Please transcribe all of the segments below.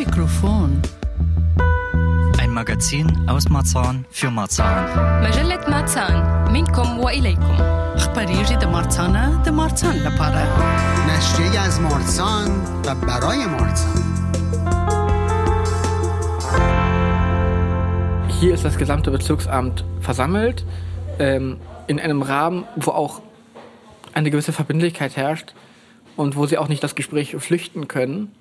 ميكروفون Ein Magazin aus Marzahn für Marzahn. مجلة ماتسان منكم وإليكم اخباريجي دمارتانا دمارتان لپاره نشریه از مارسان و برای مارسان Hier ist das gesamte Bezirksamt versammelt, ähm, in einem Rahmen, wo auch eine gewisse Verbindlichkeit herrscht und wo sie auch nicht das Gespräch flüchten können.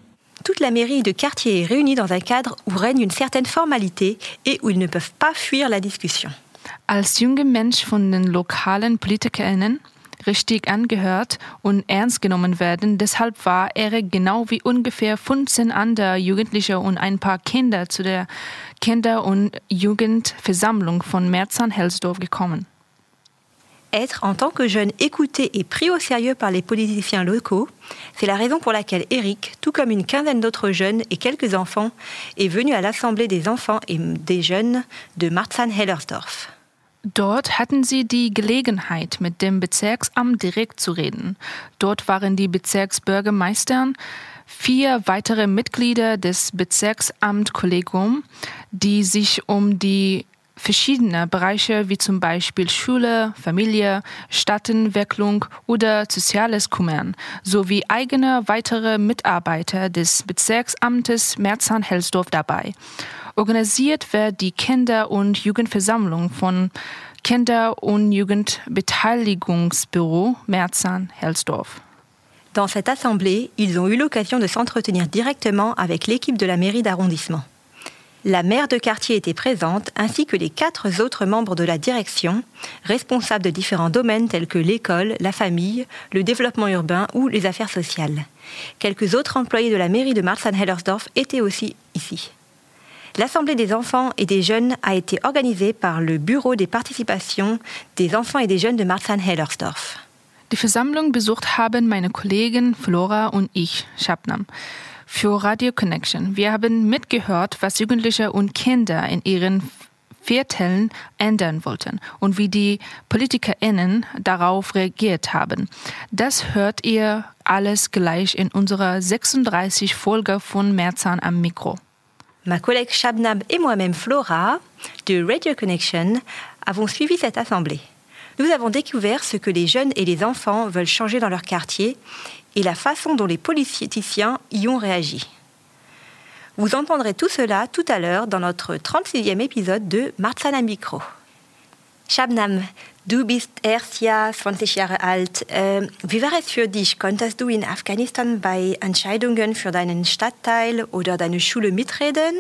Toute la mairie de quartier est réunie dans un cadre où règne une certaine formalité et où ils ne peuvent pas fuir la discussion. Als junger Mensch von den lokalen PolitikerInnen richtig angehört und ernst genommen werden. Deshalb war er genau wie ungefähr 15 andere Jugendliche und ein paar Kinder zu der Kinder- und Jugendversammlung von Merzan-Helsdorf gekommen. Être en tant que jeune écouté et pris au sérieux par les politiciens locaux, c'est la raison pour laquelle Eric, tout comme une quinzaine d'autres jeunes et quelques enfants, est venu à l'Assemblée des enfants et des jeunes de Marzahn-Hellersdorf. Dort hatten sie die Gelegenheit, mit dem Bezirksamt direkt zu reden. Dort waren die Bezirksbürgermeistern, vier weitere Mitglieder des Bezirksamtkollegiums, die sich um die verschiedene Bereiche wie zum Beispiel Schule, Familie, Stadtentwicklung oder Soziales kümmern, sowie eigene weitere Mitarbeiter des Bezirksamtes Merzahn-Helsdorf dabei. Organisiert wird die Kinder- und Jugendversammlung von Kinder- und Jugendbeteiligungsbüro Merzahn-Helsdorf. Dans cette assemblée, ils ont eu l'occasion de s'entretenir directement avec l'équipe de la mairie d'arrondissement. La maire de quartier était présente, ainsi que les quatre autres membres de la direction, responsables de différents domaines tels que l'école, la famille, le développement urbain ou les affaires sociales. Quelques autres employés de la mairie de Marzahn-Hellersdorf étaient aussi ici. L'Assemblée des enfants et des jeunes a été organisée par le Bureau des participations des enfants et des jeunes de Marzahn-Hellersdorf. Die Versammlung besucht haben meine Flora und ich, Shabnam, für Radio Connection. Wir haben mitgehört, was Jugendliche und Kinder in ihren Vierteln ändern wollten und wie die PolitikerInnen darauf reagiert haben. Das hört ihr alles gleich in unserer 36 Folge von Merzahn am Mikro. Ma collègue Shabnam et moi-même Flora, de Radio Connection, avons suivi cette assemblée. Nous avons découvert ce que les jeunes et les enfants veulent changer dans leur quartier et la façon dont les politiciens y ont réagi. Vous entendrez tout cela tout à l'heure dans notre 36e épisode de Marzana Mikro. Shabnam, du bist erst ja 20 Jahre alt. Äh, wie war es für dich? Konntest du in Afghanistan bei Entscheidungen für deinen Stadtteil oder deine Schule mitreden?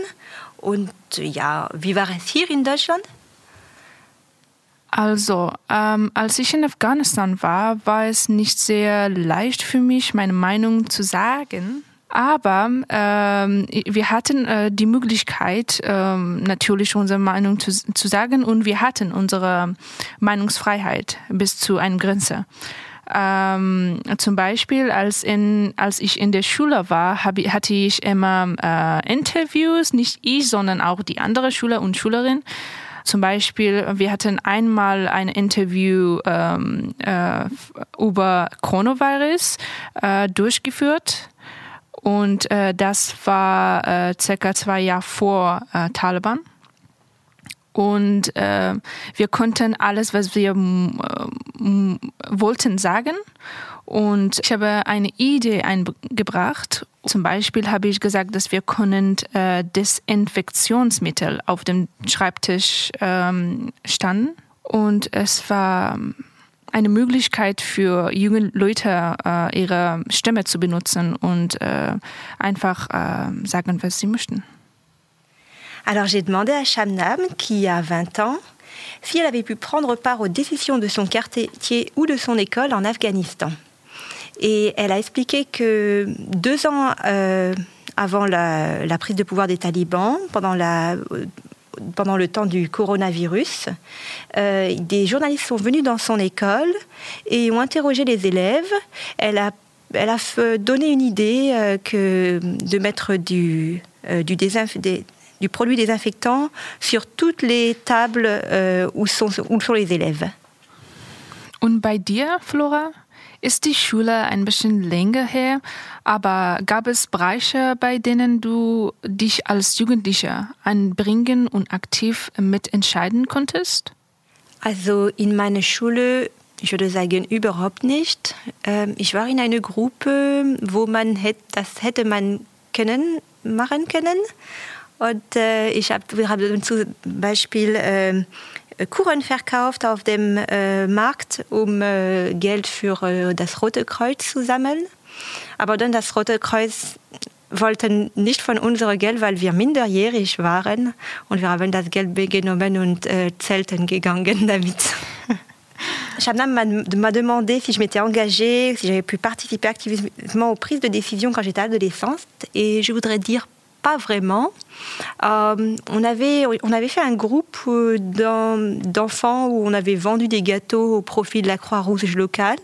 Und ja, wie war es hier in Deutschland? Also, ähm, als ich in Afghanistan war, war es nicht sehr leicht für mich, meine Meinung zu sagen. Aber ähm, wir hatten äh, die Möglichkeit, ähm, natürlich unsere Meinung zu, zu sagen und wir hatten unsere Meinungsfreiheit bis zu einer Grenze. Ähm, zum Beispiel, als, in, als ich in der Schule war, hab, hatte ich immer äh, Interviews, nicht ich, sondern auch die andere Schüler und Schülerinnen. Zum Beispiel, wir hatten einmal ein Interview ähm, äh, über Coronavirus äh, durchgeführt. Und äh, das war äh, circa zwei Jahre vor äh, Taliban. Und äh, wir konnten alles, was wir wollten, sagen. Und ich habe eine Idee eingebracht. Zum Beispiel habe ich gesagt, dass wir können äh, Desinfektionsmittel auf dem Schreibtisch ähm, standen. Und es war eine Möglichkeit für junge Leute, äh, ihre Stimme zu benutzen und äh, einfach äh, sagen, was sie möchten. Alors j'ai demandé à Shamnam, qui a 20 ans, si elle avait pu prendre part aux décisions de son quartier ou de son école en Afghanistan. Et elle a expliqué que deux ans euh, avant la, prise de pouvoir des talibans, pendant, pendant le temps du coronavirus, euh, des journalistes sont venus dans son école et ont interrogé les élèves. Elle a, donné une idée euh, de mettre du, produit désinfectant sur toutes les tables euh, où, sont, où sont les élèves. Und bei dir, Flora? Ist die Schule ein bisschen länger her, aber gab es Bereiche, bei denen du dich als Jugendlicher einbringen und aktiv mitentscheiden konntest? Also in meiner Schule, ich würde sagen, überhaupt nicht. Ähm, ich war in einer Gruppe, wo man hätte, das hätte man können, machen können. Und äh, ich hab, wir haben zum Beispiel äh, Kuchen verkauft auf dem äh, Markt, um äh, Geld für äh, das Rote Kreuz zu sammeln. Aber dann das Rote Kreuz wollte nicht von unserem Geld, weil wir minderjährig waren. Und wir haben das Geld genommen und äh, Zelten gegangen damit. Shabnam m'a demandé si je m'étais engagée, si j'avais pu participer activement aux prises de décision quand j'étais adolescente. Et je voudrais dire pas vraiment. Euh, on, avait, on avait fait un groupe euh, d'enfants où on avait vendu des gâteaux au profit de la Croix-Rouge locale.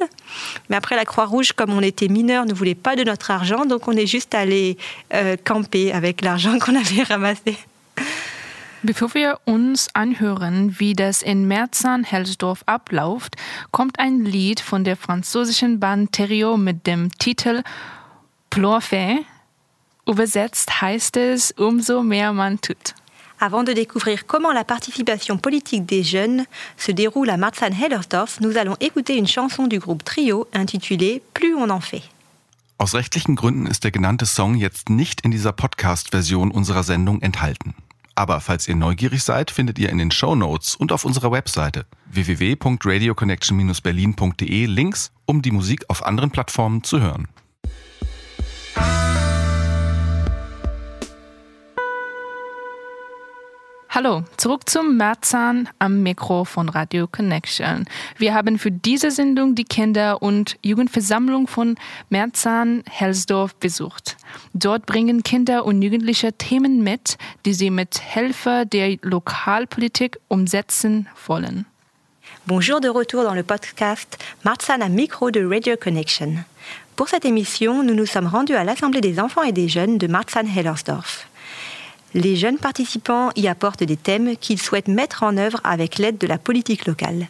Mais après, la Croix-Rouge, comme on était mineurs, ne voulait pas de notre argent, donc on est juste allé euh, camper avec l'argent qu'on avait ramassé. Bevor wir uns anhören, wie das in Merzan-Helsdorf abläuft, kommt ein Lied von der französischen Band Thériault mit dem Titel Plorfait, Übersetzt heißt es, umso mehr man tut. Avant de découvrir comment la participation politique des jeunes se déroule à Marzahn-Hellersdorf, nous allons écouter une chanson du groupe Trio intitulée Plus on en fait. Aus rechtlichen Gründen ist der genannte Song jetzt nicht in dieser Podcast-Version unserer Sendung enthalten. Aber falls ihr neugierig seid, findet ihr in den Show Notes und auf unserer Webseite www.radioconnection-berlin.de Links, um die Musik auf anderen Plattformen zu hören. Hallo, zurück zum Marzahn am Mikro von Radio Connection. Wir haben für diese Sendung die Kinder- und Jugendversammlung von Marzahn-Helsdorf besucht. Dort bringen Kinder und Jugendliche Themen mit, die sie mit Hilfe der Lokalpolitik umsetzen wollen. Bonjour de retour dans le podcast Marzahn am Micro de Radio Connection. Pour cette émission, nous nous sommes rendus à l'Assemblée des enfants et des jeunes de Marzahn-Hellersdorf. Les jeunes participants y apportent des thèmes qu'ils souhaitent mettre en œuvre avec l'aide de la politique locale.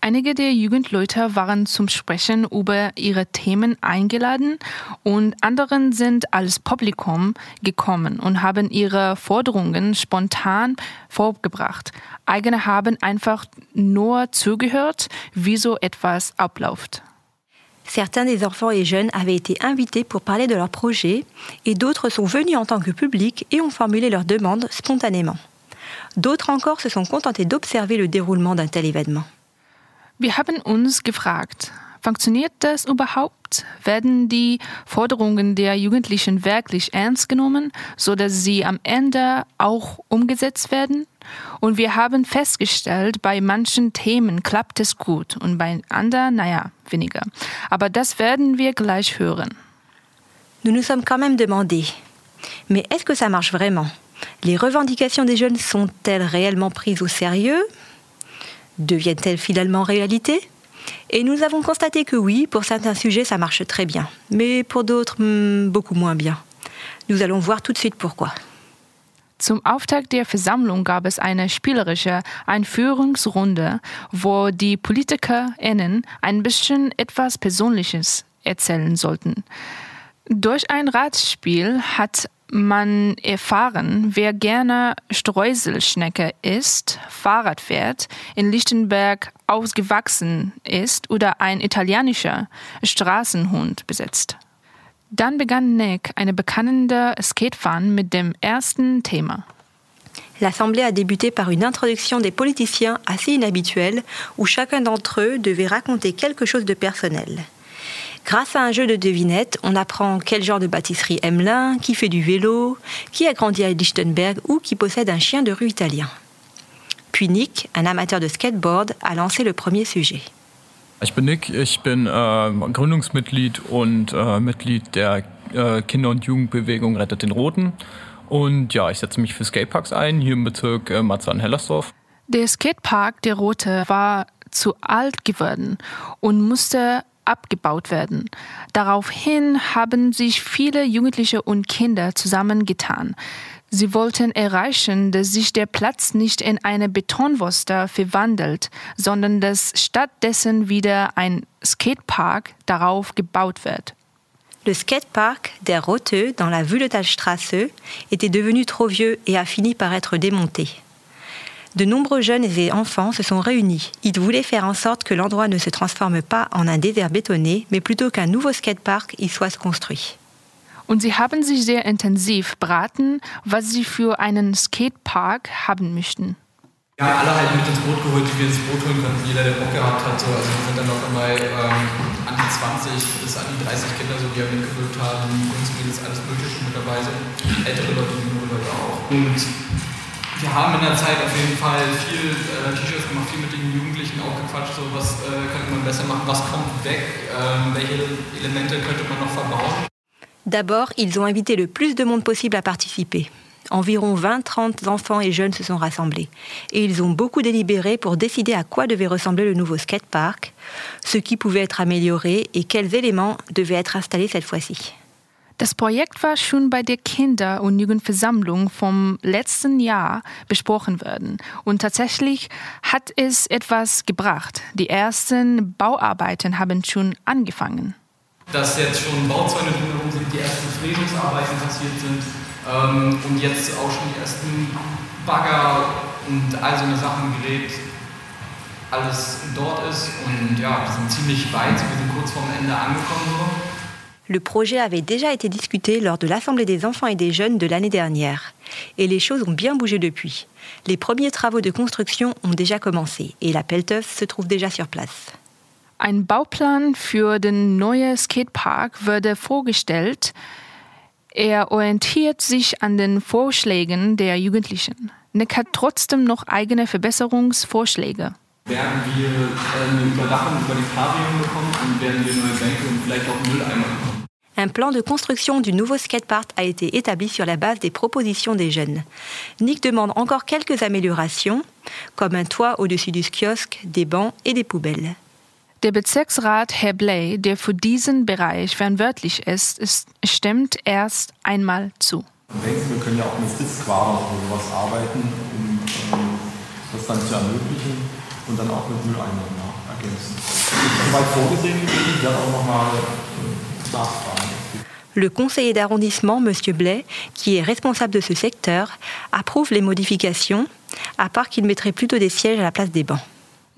Einige der Jugendleute waren zum Sprechen über ihre Themen eingeladen und anderen sind als Publikum gekommen und haben ihre Forderungen spontan vorgebracht. Eigene haben einfach nur zugehört, wie so etwas abläuft. Certains des enfants et jeunes avaient été invités pour parler de leurs projets et d'autres sont venus en tant que public et ont formulé leurs demandes spontanément. D'autres encore se sont contentés d'observer le déroulement d'un tel événement. Wir haben uns gefragt, funktioniert das überhaupt? Werden die Forderungen der Jugendlichen wirklich ernst genommen, so dass sie am Ende auch umgesetzt werden? Und wir haben festgestellt, bei manchen Themen klappt es gut und bei anderen, naja, weniger. Aber das werden wir gleich hören. Nous nous sommes quand même demandé, mais est-ce que ça marche vraiment? Les revendications des jeunes sont-elles réellement prises au sérieux? Deviennent-elles finalement réalité? Et nous avons constaté que oui, pour certains sujets, ça marche très bien, mais pour d'autres, hmm, beaucoup moins bien. Nous allons voir tout de suite pourquoi. Zum Auftakt der Versammlung gab es eine spielerische Einführungsrunde, wo die PolitikerInnen ein bisschen etwas Persönliches erzählen sollten. Durch ein Ratspiel hat man erfahren, wer gerne Streuselschnecke isst, Fahrrad fährt, in Lichtenberg ausgewachsen ist oder ein italienischer Straßenhund besitzt. Dann begann eine Skatefahren mit dem ersten Thema. L'Assemblée a débuté par une introduction des politiciens assez inhabituelle où chacun d'entre eux devait raconter quelque chose de personnel. Grâce à un jeu de devinettes, on apprend quel genre de pâtisserie aime l'un, qui fait du vélo, qui a grandi à Lichtenberg ou qui possède un chien de rue italien. Puis Nick, un amateur de skateboard, a lancé le premier sujet. Ich bin Nick, ich bin äh, Gründungsmitglied und äh, Mitglied der äh, Kinder- und Jugendbewegung Rettet den Roten. Und ja, ich setze mich für Skateparks ein, hier im Bezirk äh, Marzahn-Hellersdorf. Der Skatepark Der Rote war zu alt geworden und musste abgebaut werden. Daraufhin haben sich viele Jugendliche und Kinder zusammengetan. Sie wollten erreichen, dass sich der Platz nicht in eine Betonwurster verwandelt, sondern dass stattdessen wieder ein Skatepark darauf gebaut wird. Le skatepark der Roteux dans la Wühletalstraße était devenu trop vieux et a fini par être démonté. De nombreux jeunes et enfants se sont réunis. Ils voulaient faire en sorte que l'endroit ne se transforme pas en un désert bétonné, mais plutôt qu'un nouveau skatepark y soit construit. Und sie haben sich sehr intensiv beraten, was sie für einen Skatepark haben möchten. Ja, alle halt mit ins Boot geholt, die wir ins Boot holen konnten. Jeder, der Bock gehabt hat. So. Also wir sind dann noch einmal ähm, an die 20 bis an die 30 Kinder, so, die wir mitgewirkt haben. Jungs, Mädels, alles Mögliche mit dabei sind. Ältere Leute, jüngere Leute auch. Und wir haben in der Zeit auf jeden Fall viel äh, T-Shirts gemacht, viel mit den Jugendlichen auch gequatscht, so was äh, könnte man besser machen, was kommt weg, ähm, welche Elemente könnte man noch verbauen. D'abord, ils ont invité le plus de monde possible à participer. Environ 20-30 enfants et jeunes se sont rassemblés. Et ils ont beaucoup délibéré pour décider à quoi devait ressembler le nouveau skatepark, ce qui pouvait être amélioré et quels éléments devaient être installés cette fois-ci. Das Projekt war schon bei der Kinder- und Jugendversammlung vom letzten Jahr besprochen worden. Und tatsächlich hat es etwas gebracht. Die ersten Bauarbeiten haben schon angefangen dass jetzt schon Bauzäune drumherum sind, die ersten Fräsungsarbeiten passiert sind ähm, und jetzt auch schon die ersten Bagger und all so eine Sachen, Gerät, alles dort ist. Und ja, wir sind ziemlich weit, wir sind kurz vorm Ende angekommen. Le projet avait déjà été discuté lors de l'Assemblée des enfants et des jeunes de l'année dernière. Et les choses ont bien bougé depuis. Les premiers travaux de construction ont déjà commencé et la pelleteuse se trouve déjà sur place. Ein Bauplan für den neuen Skatepark wurde vorgestellt. Er orientiert sich an den Vorschlägen der Jugendlichen. Nick hat trotzdem noch eigene Verbesserungsvorschläge. Werden wir eine Überdachung über die Pavillon bekommen und werden wir neue Bänke und vielleicht auch Mülleimer bekommen? Un plan de construction du nouveau skatepark a été établi sur la base des propositions des jeunes. Nick demande encore quelques améliorations, comme un toit au-dessus du kiosque, des bancs et des poubelles. Der Bezirksrat Herr Bley, der für diesen Bereich verantwortlich ist, ist, stimmt erst einmal zu. Ich denke, wir können ja auch mit Sitzquadern oder sowas arbeiten, um das dann zu ermöglichen und dann auch mit Mülleimern ja, ergänzen? Soweit vorgesehen gewesen, ich werde auch nochmal äh, nachfragen. Le conseiller d'arrondissement, M. Blais, qui est responsable de ce secteur, approuve les modifications, à part qu'il mettrait plutôt des sièges à la place des bancs.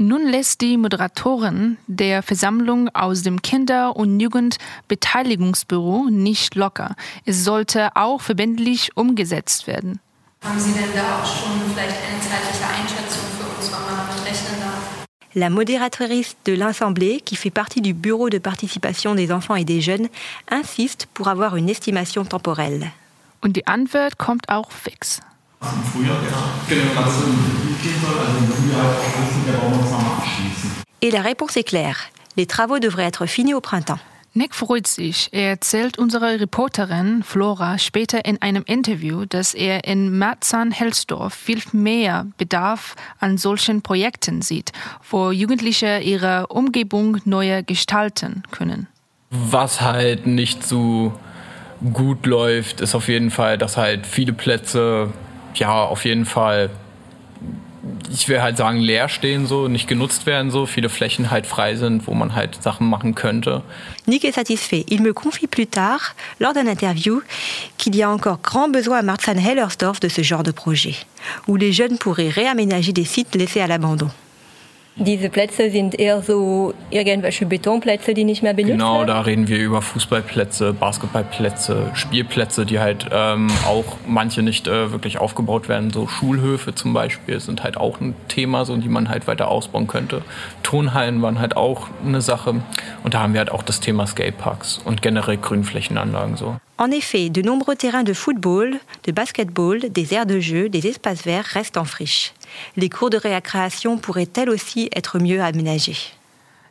Nun lässt die Moderatorin der Versammlung aus dem Kinder- und Jugendbeteiligungsbüro nicht locker. Es sollte auch verbindlich umgesetzt werden. Haben Sie denn da auch schon vielleicht eine zeitliche Einschätzung für uns, wann man damit rechnen darf? La modératrice de l'Assemblée, qui fait partie du bureau de participation des enfants et des jeunes, insiste pour avoir une estimation temporelle. Und die Antwort kommt auch fix. Et la réponse est claire. Les travaux devraient être finis au printemps. Nick freut sich. Er erzählt unserer Reporterin Flora später in einem Interview, dass er in Marzahn-Helsdorf viel mehr Bedarf an solchen Projekten sieht, wo Jugendliche ihre Umgebung neu gestalten können. Was halt nicht so gut läuft, ist auf jeden Fall, dass halt viele Plätze ja auf jeden Fall ich will halt sagen, leer stehen, so, nicht genutzt werden, so, viele Flächen halt frei sind, wo man halt Sachen machen könnte. Nick est satisfait. Il me confie plus tard, lors d'un interview, qu'il y a encore grand besoin à Marzahn-Hellersdorf de ce genre de projet, où les jeunes pourraient réaménager des sites laissés à l'abandon. Diese Plätze sind eher so irgendwelche Betonplätze, die nicht mehr benutzt Genau, werden? da reden wir über Fußballplätze, Basketballplätze, Spielplätze, die halt ähm, auch manche nicht äh, wirklich aufgebaut werden. So Schulhöfe zum Beispiel sind halt auch ein Thema, so, die man halt weiter ausbauen könnte. Turnhallen waren halt auch eine Sache. Und da haben wir halt auch das Thema Skateparks und generell Grünflächenanlagen so. En effet, de nombreux terrains de football, de basketball, des aires de jeu, des espaces verts restent en friche. Les cours de récréation pourraient elles aussi être mieux aménagés.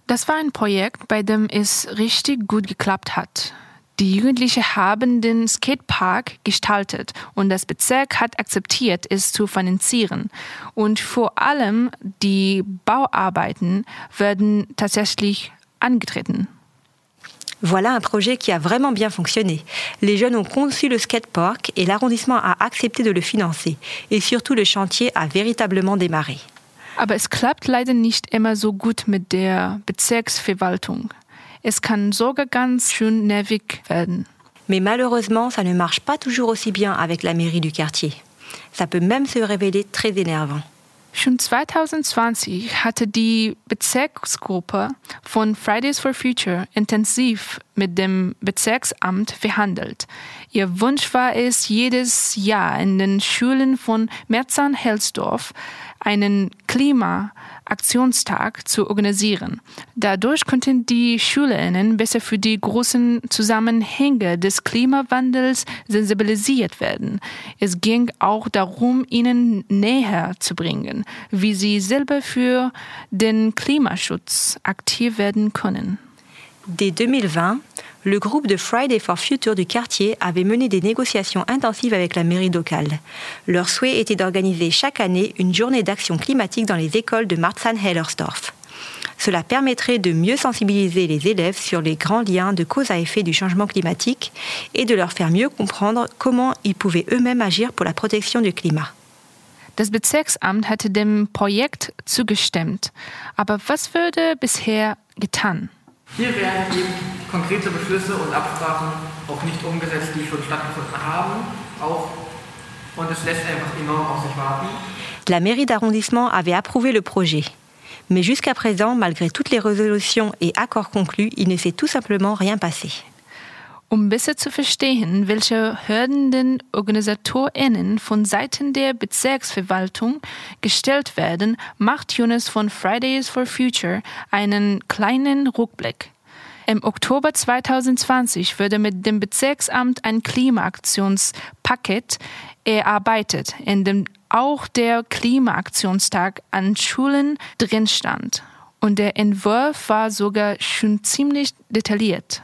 Das war ein Projekt, bei dem es richtig gut geklappt hat. Die Jugendlichen haben den Skatepark gestaltet und das Bezirk hat akzeptiert, es zu finanzieren. Und vor allem die Bauarbeiten werden tatsächlich angetreten. Voilà un projet qui a vraiment bien fonctionné. Les jeunes ont conçu le skatepark et l'arrondissement a accepté de le financer. Et surtout, le chantier a véritablement démarré. Aber es klappt leider nicht immer so gut mit der Bezirksverwaltung. Es kann sogar ganz schön nervig werden. Mais malheureusement, ça ne marche pas toujours aussi bien avec la mairie du quartier. Ça peut même se révéler très énervant. Schon 2020 hatte die Bezirksgruppe von Fridays for Future intensiv mit dem Bezirksamt verhandelt. Ihr Wunsch war es, jedes Jahr in den Schulen von Merzan-Helsdorf einen Klimaaktionstag zu organisieren. Dadurch konnten die Schülerinnen besser für die großen Zusammenhänge des Klimawandels sensibilisiert werden. Es ging auch darum, ihnen näher zu bringen, wie sie selber für den Klimaschutz aktiv werden können. Dès 2020, le groupe de Friday for Future du quartier avait mené des négociations intensives avec la mairie locale. Leur souhait était d'organiser chaque année une journée d'action climatique dans les écoles de Marzahn-Hellersdorf. Cela permettrait de mieux sensibiliser les élèves sur les grands liens de cause à effet du changement climatique et de leur faire mieux comprendre comment ils pouvaient eux-mêmes agir pour la protection du climat. Das Bezirksamt hatte dem Projekt zugestimmt. Aber was wurde bisher getan? Hier werden eben konkrete Beschlüsse und Absprachen auch nicht umgesetzt, die schon stattgefunden haben. Auch, und es lässt einfach enorm auf sich warten. La mairie d'arrondissement avait approuvé le projet. Mais jusqu'à présent, malgré toutes les résolutions et accords conclus, il ne s'est tout simplement rien passé. Um besser zu verstehen, welche Hürden den OrganisatorInnen von Seiten der Bezirksverwaltung gestellt werden, macht Jonas von Fridays for Future einen kleinen Rückblick. Im Oktober 2020 wurde mit dem Bezirksamt ein Klimaaktionspaket erarbeitet, in dem auch der Klimaaktionstag an Schulen drin stand. Und der Entwurf war sogar schon ziemlich detailliert.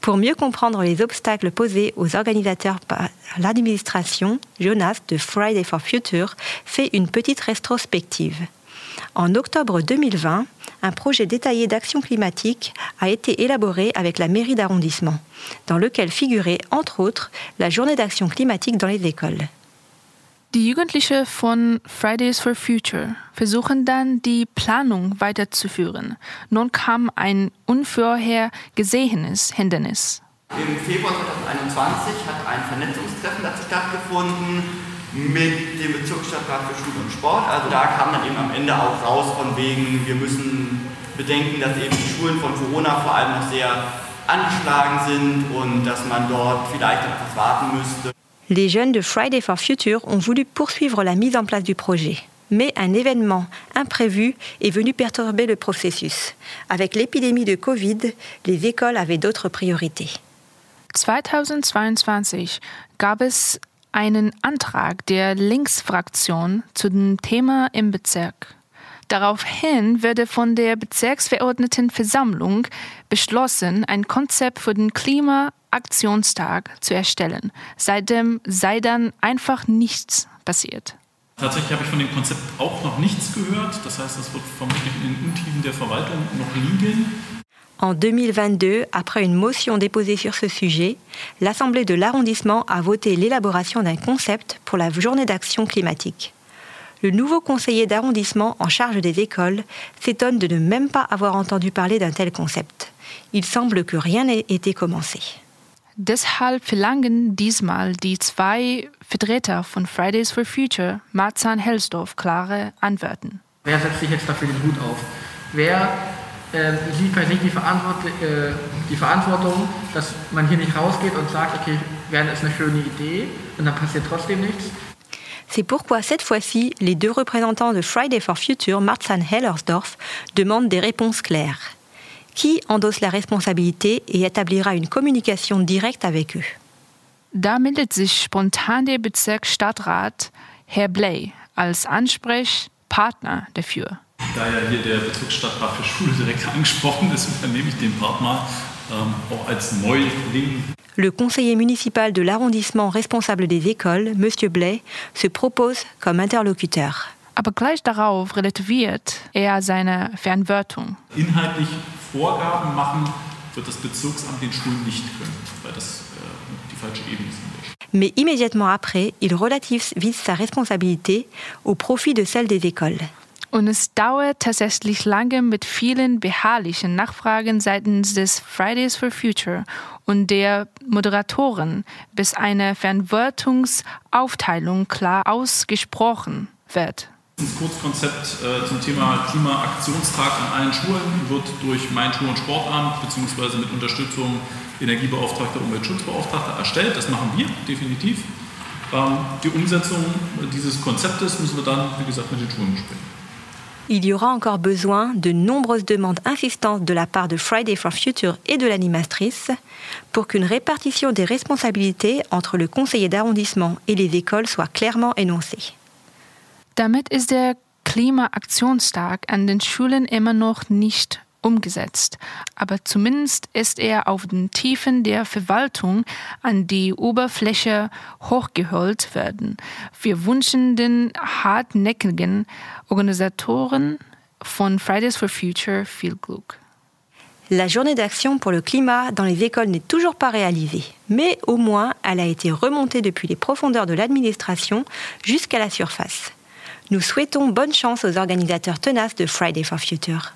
Pour mieux comprendre les obstacles posés aux organisateurs par l'administration, Jonas de Friday for Future fait une petite rétrospective. En octobre 2020, un projet détaillé d'action climatique a été élaboré avec la mairie d'arrondissement, dans lequel figurait entre autres la journée d'action climatique dans les écoles. Die Jugendliche von Fridays for Future versuchen dann, die Planung weiterzuführen. Nun kam ein unvorhergesehenes Hindernis. Im Februar 2021 hat ein Vernetzungstreffen dazu stattgefunden mit dem Bezirksstadtrat für Schule und Sport. Also da kam dann eben am Ende auch raus von wegen, wir müssen bedenken, dass eben die Schulen von Corona vor allem noch sehr angeschlagen sind und dass man dort vielleicht etwas warten müsste. Les jeunes de Friday for Future ont voulu poursuivre la mise en place du projet. Mais un événement imprévu est venu perturber le processus. Avec l'épidémie de Covid, les écoles avaient d'autres priorités. 2022 gab es einen Antrag der Linksfraktion zu dem Thema im Bezirk. Daraufhin wurde von der Bezirksverordnetenversammlung beschlossen, ein Konzept für den Klimaaktionstag zu erstellen. Seitdem sei dann einfach nichts passiert. Tatsächlich habe ich von dem Konzept auch noch nichts gehört. Das heißt, das wird vermutlich in den Untiefen der Verwaltung noch liegen. En 2022, après une motion déposée sur ce sujet, l'Assemblée de l'arrondissement a voté l'élaboration d'un concept pour la journée d'action climatique. Le nouveau conseiller d'arrondissement en charge des écoles s'étonne de ne même pas avoir entendu parler d'un tel concept. Il semble que rien n'ait été commencé. Deshalb verlangen diesmal die zwei Vertreter von Fridays for Future, Marzahn-Helsdorf, klare Antworten. Wer setzt sich jetzt dafür den Hut auf? Wer äh, sieht bei sich die, Verantwort äh, die Verantwortung, dass man hier nicht rausgeht und sagt, okay, wäre ist eine schöne Idee und dann passiert trotzdem nichts? C'est pourquoi cette fois-ci, les deux représentants de Friday for Future, Marzahn Hellersdorf, demandent des réponses claires. Qui endosse la responsabilité et établira une communication directe avec eux Da meldet sich spontan der Bezirksstadtrat Herr Bley als Ansprechpartner dafür. Da ja hier der Bezirksstadtrat für Schule direkt angesprochen ist, übernehme ich den Part mal, ähm, auch als Neuling. Le conseiller municipal de l'arrondissement responsable des écoles, M. Blais, se propose comme interlocuteur. Aber gleich darauf relativiert er seine Fernwörtung. Inhaltlich Vorgaben machen wird das Bezirksamt den Schulen nicht können, weil das äh, die falsche Ebene ist. Mais immédiatement après, il relativise sa responsabilité au profit de celle des écoles. Und es dauert tatsächlich lange mit vielen beharrlichen Nachfragen seitens des Fridays for Future und der Moderatoren, bis eine Fernwirtungsaufteilung klar ausgesprochen wird. Das Kurzkonzept äh, zum Thema Klimaaktionstag an allen Schulen wird durch mein Schul- und Sportamt bzw. mit Unterstützung Energiebeauftragter, Umweltschutzbeauftragter erstellt. Das machen wir definitiv. Ähm, die Umsetzung dieses Konzeptes müssen wir dann, wie gesagt, mit den Schulen besprechen. Il y aura encore besoin de nombreuses demandes insistantes de la part de Friday for Future et de l'animatrice pour qu'une répartition des responsabilités entre le conseiller d'arrondissement et les écoles soit clairement énoncée. Damit ist der Klimaaktionstag an den Schulen immer noch nicht umgesetzt, aber zumindest ist er auf den Tiefen der Verwaltung an die Oberfläche hochgeholt werden. Wir wünschen den hartnäckigen Organisatoren von Fridays for Future viel Glück. La journée d'action pour le climat dans les écoles n'est toujours pas réalisée, mais au moins elle a été remontée depuis les profondeurs de l'administration jusqu'à la surface. Nous souhaitons bonne chance aux organisateurs tenaces de Friday for Future.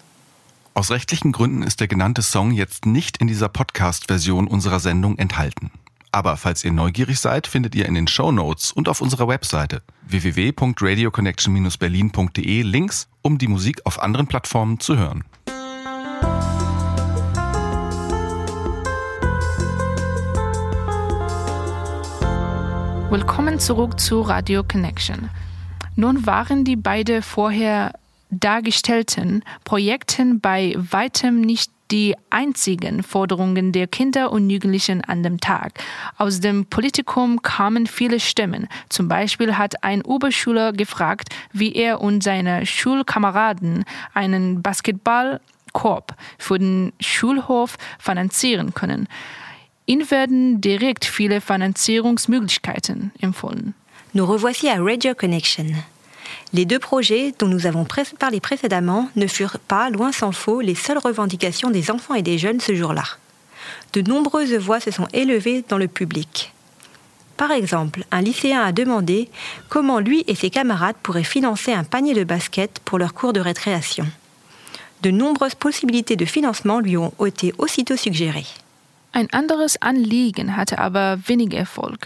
Aus rechtlichen Gründen ist der genannte Song jetzt nicht in dieser Podcast-Version unserer Sendung enthalten. Aber falls ihr neugierig seid, findet ihr in den Show Notes und auf unserer Webseite www.radioconnection-berlin.de Links, um die Musik auf anderen Plattformen zu hören. Willkommen zurück zu Radio Connection. Nun waren die beiden vorher dargestellten Projekten bei weitem nicht die einzigen Forderungen der Kinder und Jugendlichen an dem Tag. Aus dem Politikum kamen viele Stimmen. Zum Beispiel hat ein Oberschüler gefragt, wie er und seine Schulkameraden einen Basketballkorb für den Schulhof finanzieren können. Ihnen werden direkt viele Finanzierungsmöglichkeiten empfohlen. Nous revoici à Radio Connection. Les deux projets dont nous avons parlé précédemment ne furent pas, loin s'en faut, les seules revendications des enfants et des jeunes ce jour-là. De nombreuses voix se sont élevées dans le public. Par exemple, un lycéen a demandé comment lui et ses camarades pourraient financer un panier de basket pour leur cours de récréation. De nombreuses possibilités de financement lui ont été aussitôt suggérées. Ein anderes Anliegen hatte aber wenig Erfolg.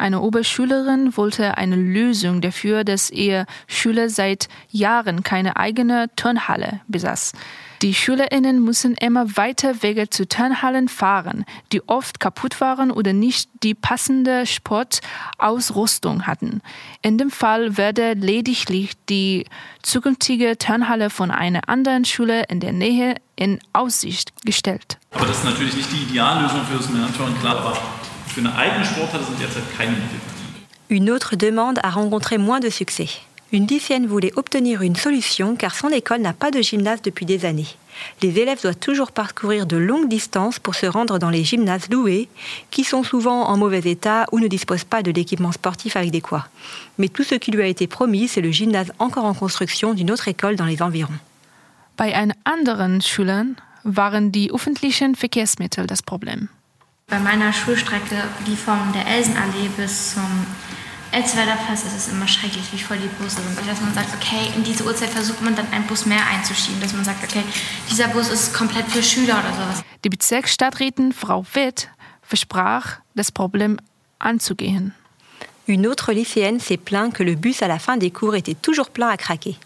Eine Oberschülerin wollte eine Lösung dafür, dass ihr Schüler seit Jahren keine eigene Turnhalle besaß. Die SchülerInnen müssen immer weiter Wege zu Turnhallen fahren, die oft kaputt waren oder nicht die passende Sportausrüstung hatten. In dem Fall werde lediglich die zukünftige Turnhalle von einer anderen Schule in der Nähe in Aussicht gestellt. Aber das ist natürlich nicht die Ideallösung für das Männerturnen, klar, aber für eine eigene Sporthalle sind derzeit keine Mittel. Une autre demande a rencontré moins de succès. Une lycéenne voulait obtenir une solution car son école n'a pas de gymnase depuis des années. Les élèves doivent toujours parcourir de longues distances pour se rendre dans les gymnases loués, qui sont souvent en mauvais état ou ne disposent pas de l'équipement sportif adéquat. Mais tout ce qui lui a été promis, c'est le gymnase encore en construction d'une autre école dans les environs. Bei anderen Schülern waren die öffentlichen Verkehrsmittel das Problem. Bei meiner Schulstrecke, die von der Elsenallee bis zum Elzweiler Pass, ist es immer schrecklich, wie voll die Busse sind. Dass man sagt, okay, in diese Uhrzeit versucht man dann einen Bus mehr einzuschieben. Dass man sagt, okay, dieser Bus ist komplett für Schüler oder sowas. Die Bezirksstadträtin Frau Witt versprach, das Problem anzugehen. Une autre lycéenne s'est plaint que le bus à la fin des cours était toujours plein à craquer.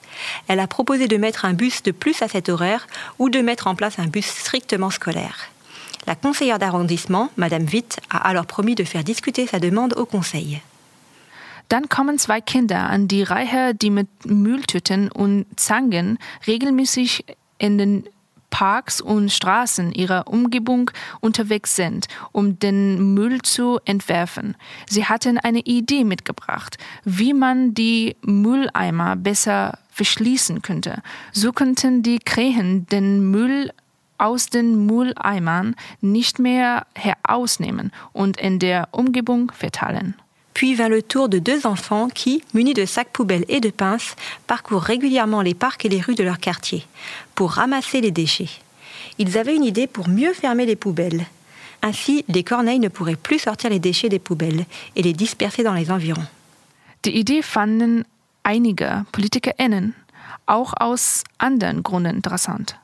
Elle a proposé de mettre un bus de plus à cet horaire ou de mettre en place un bus strictement scolaire. La conseillère d'arrondissement, Madame Witt, a alors promis de faire discuter sa demande au Conseil. Dann kommen zwei Kinder an die Reihe, die mit Mülltüten und Zangen regelmäßig in den Parks und Straßen ihrer Umgebung unterwegs sind, um den Müll zu entwerfen. Sie hatten eine Idee mitgebracht, wie man die Mülleimer besser verschließen könnte. So könnten die Krähen den Müll aus den Mülleimern nicht mehr herausnehmen und in der Umgebung verteilen. Puis vint le tour de deux enfants qui, munis de sacs poubelles et de pinces, parcourent régulièrement les parcs et les rues de leur quartier pour ramasser les déchets. Ils avaient une idée pour mieux fermer les poubelles. Ainsi, les corneilles ne pourraient plus sortir les déchets des poubelles et les disperser dans les environs. Die Idee fanden einige PolitikerInnen auch aus anderen Gründen interessant.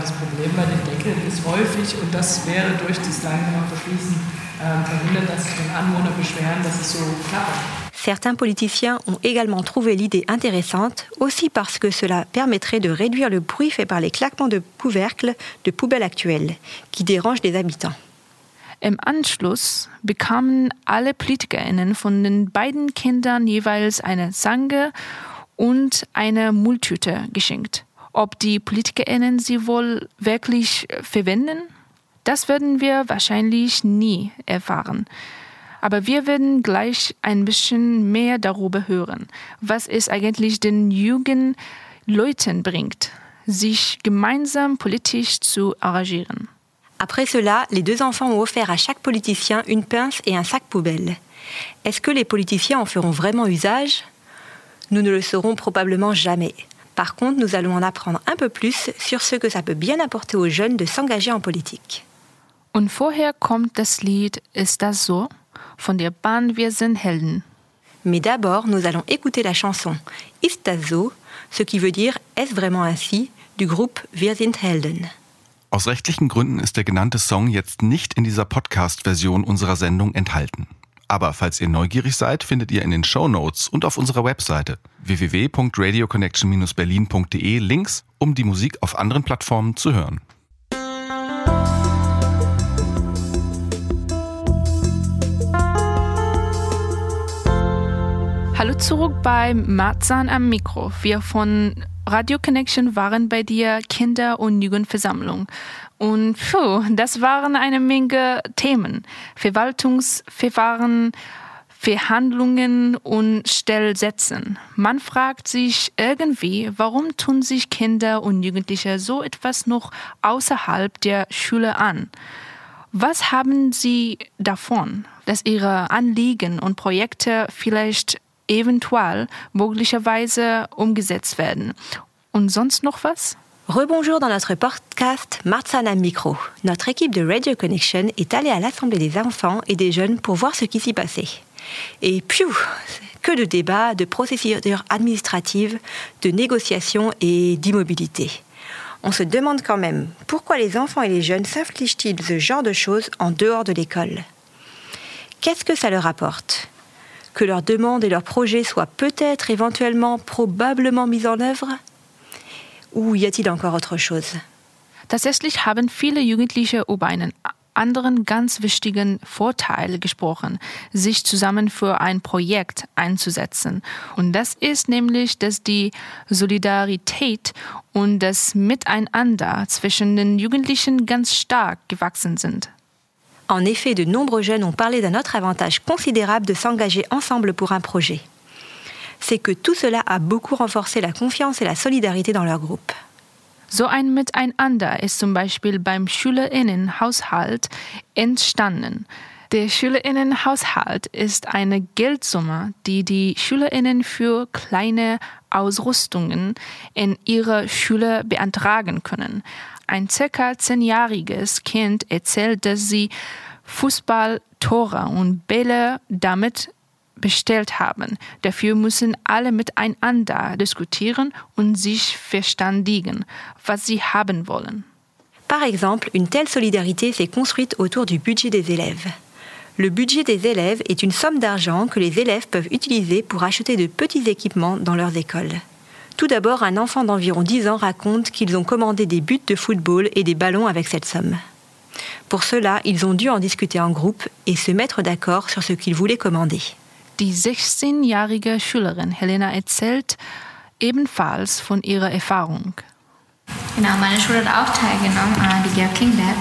Das Problem bei den Deckeln ist häufig, und das wäre durch das langsame Verschließen äh, verhindert, dass sich dann Anwohner beschweren, dass es so klappert. Certains politiciens ont également trouvé l'idée intéressante, aussi parce que cela permettrait de réduire le bruit fait par les claquements de couvercles de poubelles actuelles, qui dérangent les habitants. Im Anschluss bekamen alle PolitikerInnen von den beiden Kindern jeweils eine Zange und eine Mülltüte geschenkt. Ob die PolitikerInnen sie wohl wirklich verwenden? Das werden wir wahrscheinlich nie erfahren. Aber wir werden gleich ein bisschen mehr darüber hören, was es eigentlich den jungen Leuten bringt, sich gemeinsam politisch zu arrangieren. Après cela, les deux enfants ont offert à chaque politicien une pince et un sac poubelle. Est-ce que les politiciens en feront vraiment usage Nous ne le saurons probablement jamais. Par contre, nous allons en apprendre un peu plus sur ce que ça peut bien apporter aux jeunes de s'engager en politique. Und vorher kommt das Lied Ist das so? von der Band Wir sind Helden. Mais d'abord, nous allons écouter la chanson Ist das so? ce qui veut dire Est-ce vraiment ainsi? du groupe Wir sind Helden. Aus rechtlichen Gründen ist der genannte Song jetzt nicht in dieser Podcast-Version unserer Sendung enthalten. Aber falls ihr neugierig seid, findet ihr in den Show Notes und auf unserer Webseite www.radioconnection-berlin.de Links, um die Musik auf anderen Plattformen zu hören. Hallo zurück bei Marzahn am Mikro. Wir von Radio Connection waren bei dir Kinder- und Jugendversammlung. Und puh, das waren eine Menge Themen. Verwaltungsverfahren, Verhandlungen und Stellsätzen. Man fragt sich irgendwie, warum tun sich Kinder und Jugendliche so etwas noch außerhalb der Schule an? Was haben sie davon, dass ihre Anliegen und Projekte vielleicht eventuell möglicherweise umgesetzt werden. Und sonst noch was? Rebonjour dans notre podcast Marzana Micro. Notre équipe de Radio Connection est allée à l'Assemblée des enfants et des jeunes pour voir ce qui s'y passait. Et piou, que de débats, de procédures administratives, de négociations et d'immobilité. On se demande quand même pourquoi les enfants et les jeunes s'infligent-ils ce genre de choses en dehors de l'école? Qu'est-ce que ça leur apporte? Que leurs demandes et leurs projets soient peut-être éventuellement probablement mis en œuvre Ou y a-t-il encore autre chose Tatsächlich haben viele Jugendliche über einen anderen ganz wichtigen Vorteil gesprochen, sich zusammen für ein Projekt einzusetzen. Und das ist nämlich, dass die Solidarität und das Miteinander zwischen den Jugendlichen ganz stark gewachsen sind. En effet, de nombreux jeunes ont parlé d'un autre avantage considérable de s'engager ensemble pour un projet. C'est que tout cela a beaucoup renforcé la confiance et la solidarité dans leur groupe. So ein Miteinander ist zum Beispiel beim Schülerinnenhaushalt entstanden. Der Schülerinnenhaushalt ist eine Geldsumme, die die Schülerinnen für kleine Ausrüstungen in ihrer Schule beantragen können. Ein circa zehnjähriges Kind erzählt, dass sie Fußballtore und Bälle damit bestellt haben. Dafür müssen alle miteinander diskutieren und sich verständigen, was sie haben wollen. Par exemple, une telle solidarité s'est construite autour du budget des élèves. Le budget des élèves est une somme d'argent que les élèves peuvent utiliser pour acheter de petits équipements dans leurs écoles. Tout d'abord, un enfant d'environ 10 ans raconte qu'ils ont commandé des buts de football et des ballons avec cette somme. Pour cela, ils ont dû en discuter en groupe et se mettre d'accord sur ce qu'ils voulaient commander. Die 16-jährige Schülerin Helena erzählt ebenfalls von ihrer Erfahrung. Genau, meine Schule hat auch teilgenommen, äh, die Georg Klingberg.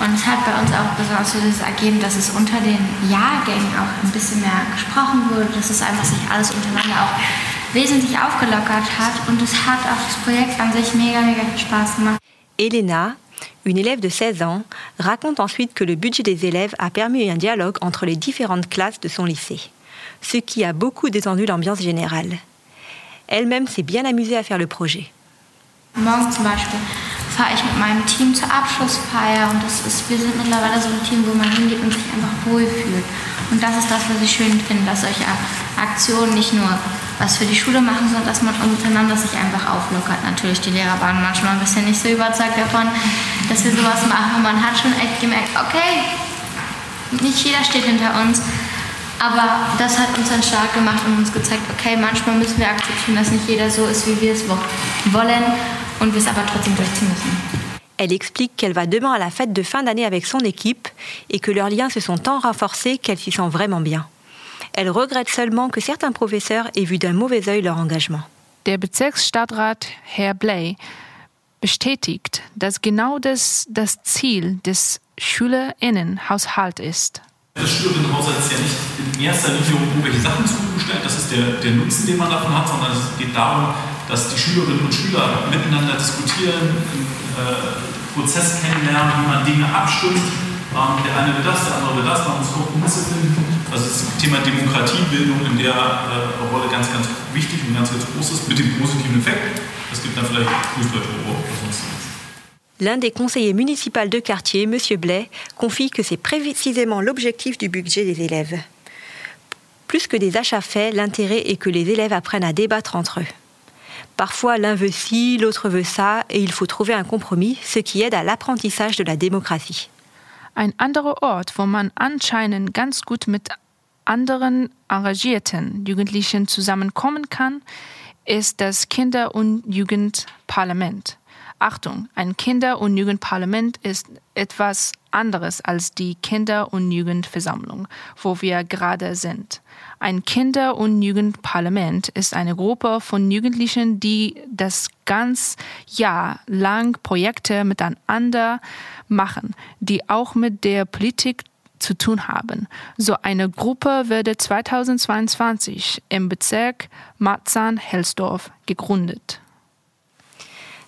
Und es hat bei uns auch besonders so das ergeben, dass es unter den Jahrgängen auch ein bisschen mehr gesprochen wurde, dass es einfach sich alles untereinander auch wesentlich aufgelockert hat und es hat auch das Projekt an sich mega, mega viel Spaß gemacht. Elena, une élève de 16 ans, raconte ensuite que le budget des élèves a permis un dialogue entre les différentes classes de son lycée, ce qui a beaucoup détendu l'ambiance générale. Elle-même s'est bien amusée à faire le projet. Morgen zum Beispiel fahre ich mit meinem Team zur Abschlussfeier und das ist, wir sind mittlerweile so ein Team, wo man hingeht und sich einfach wohlfühlt. Und das ist das, was ich schön finde, dass solche Aktionen nicht nur was für die Schule machen, sondern dass man untereinander sich einfach auflockert. Natürlich, die Lehrer waren manchmal ein bisschen nicht so überzeugt davon, dass wir sowas machen. Man hat schon echt gemerkt, okay, nicht jeder steht hinter uns. Aber das hat uns dann stark gemacht und uns gezeigt, okay, manchmal müssen wir akzeptieren, dass nicht jeder so ist, wie wir es wollen und wir es aber trotzdem durchziehen müssen. Elle explique qu'elle va demain à la fête de fin d'année avec son équipe et que leurs liens se sont tant renforcés qu'elle s'y sent vraiment bien. Elle regrette seulement que certains professeurs aient vu d'un mauvais œil leur engagement. Der Bezirksstadtrat Herr Bley bestätigt, dass genau das das Ziel des Schülerinnenhaushalts ist. Das Schülerinnenhaushalt ist ja nicht in erster Linie um irgendwelche Sachen zugestellt, das ist der, der Nutzen, den man davon hat, sondern es geht darum, dass die Schülerinnen und Schüler miteinander diskutieren, einen äh, Prozess kennenlernen, wie man Dinge abstimmt. L'un des conseillers municipaux de quartier, M. Blais, confie que c'est précisément l'objectif du budget des élèves. Plus que des achats faits, l'intérêt est que les élèves apprennent à débattre entre eux. Parfois, l'un veut ci, l'autre veut ça, et il faut trouver un compromis, ce qui aide à l'apprentissage de la démocratie. Ein anderer Ort, wo man anscheinend ganz gut mit anderen engagierten Jugendlichen zusammenkommen kann, ist das Kinder- und Jugendparlament. Achtung, ein Kinder- und Jugendparlament ist etwas anderes als die Kinder- und Jugendversammlung, wo wir gerade sind. Ein Kinder- und Jugendparlament ist eine Gruppe von Jugendlichen, die das ganz Jahr lang Projekte miteinander machen, die auch mit der Politik zu tun haben. So eine Gruppe wurde 2022 im Bezirk Marzahn-Helsdorf gegründet.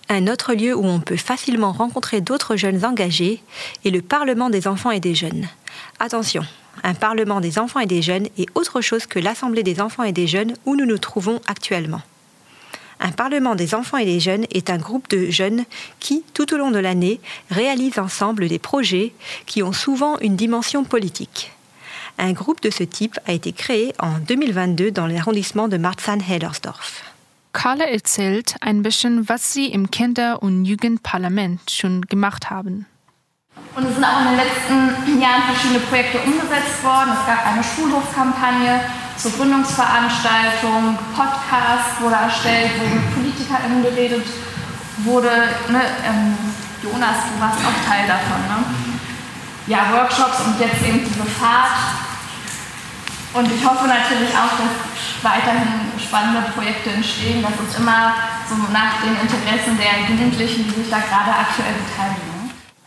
Un autre lieu où on peut facilement rencontrer d'autres jeunes engagés est le Parlement des enfants et des jeunes. Attention, un Parlement des enfants et des jeunes est autre chose que l'Assemblée des enfants et des jeunes où nous nous trouvons actuellement. Un Parlement des enfants et des jeunes est un groupe de jeunes qui, tout au long de l'année, réalisent ensemble des projets qui ont souvent une dimension politique. Un groupe de ce type a été créé en 2022 dans l'arrondissement de Marzahn-Hellersdorf. Carla erzählt ein bisschen, was sie im Kinder- und Jugendparlament schon gemacht haben. Und es sind auch in den letzten Jahren verschiedene Projekte umgesetzt worden. Es gab eine Schulhofkampagne zur Gründungsveranstaltung, Podcast wurde erstellt, wo mit PolitikerInnen geredet wurde. Ne, ähm, Jonas, du warst auch Teil davon. Ne? Ja, Workshops und jetzt eben diese Fahrt. Und ich hoffe natürlich auch, dass weiterhin spannende Projekte entstehen, dass uns immer so nach den Interessen der Jugendlichen, die sich da gerade aktuell beteiligen.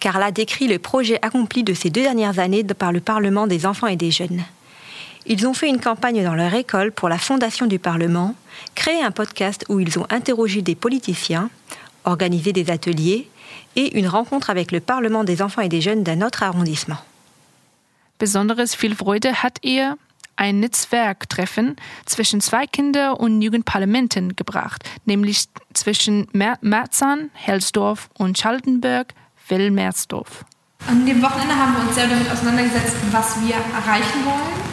Carla décrit le projet accompli de ces deux dernières années par le Parlement des enfants et des jeunes. Ils ont fait une campagne dans leur école pour la fondation du Parlement, créé un podcast où ils ont interrogé des politiciens, organisé des ateliers et une rencontre avec le Parlement des enfants et des jeunes d'un autre arrondissement. Besonderes viel Freude hat ihr ein Netzwerktreffen zwischen zwei Kinder- und Jugendparlamenten gebracht, nämlich zwischen Merzahn, Helsdorf und Schaltenberg, Wilmersdorf. An dem Wochenende haben wir uns sehr damit auseinandergesetzt, was wir erreichen wollen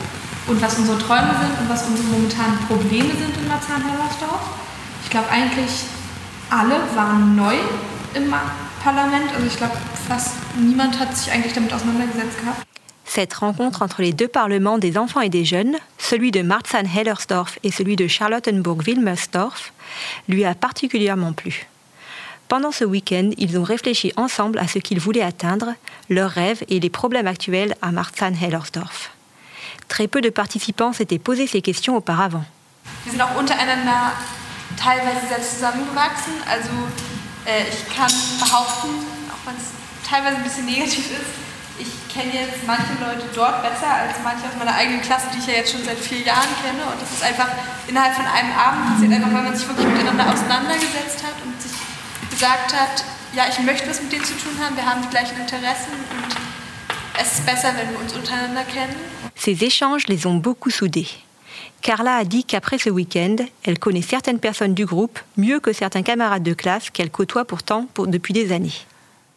und was unsere Träume sind und was unsere momentanen Probleme sind in Marzahn-Hellersdorf. Ich glaube eigentlich alle waren neu im Parlament, also ich glaube fast niemand hat sich eigentlich damit auseinandergesetzt gehabt. Cette rencontre entre les deux parlements des enfants et des jeunes, celui de Marzahn-Hellersdorf et celui de Charlottenburg-Wilmersdorf, lui a particulièrement plu. Pendant ce week-end, ils ont réfléchi ensemble à ce qu'ils voulaient atteindre, leurs rêves et les problèmes actuels à Marzahn-Hellersdorf. Très peu de participants s'étaient posé ces questions auparavant. Wir sind auch untereinander teilweise sehr zusammengewachsen. Also äh, ich kann behaupten, auch wenn es teilweise ein bisschen negativ ist, ich kenne jetzt manche Leute dort besser als manche aus meiner eigenen Klasse, die ich ja jetzt schon seit vier Jahren kenne. Und das ist einfach innerhalb von einem Abend passiert, einfach weil man sich wirklich miteinander auseinandergesetzt hat und sich gesagt hat, ja, ich möchte was mit denen zu tun haben, wir haben die gleichen Interessen und Ces échanges les ont beaucoup soudés. Carla a dit qu'après ce week-end, elle connaît certaines personnes du groupe mieux que certains camarades de classe qu'elle côtoie pourtant pour, depuis des années.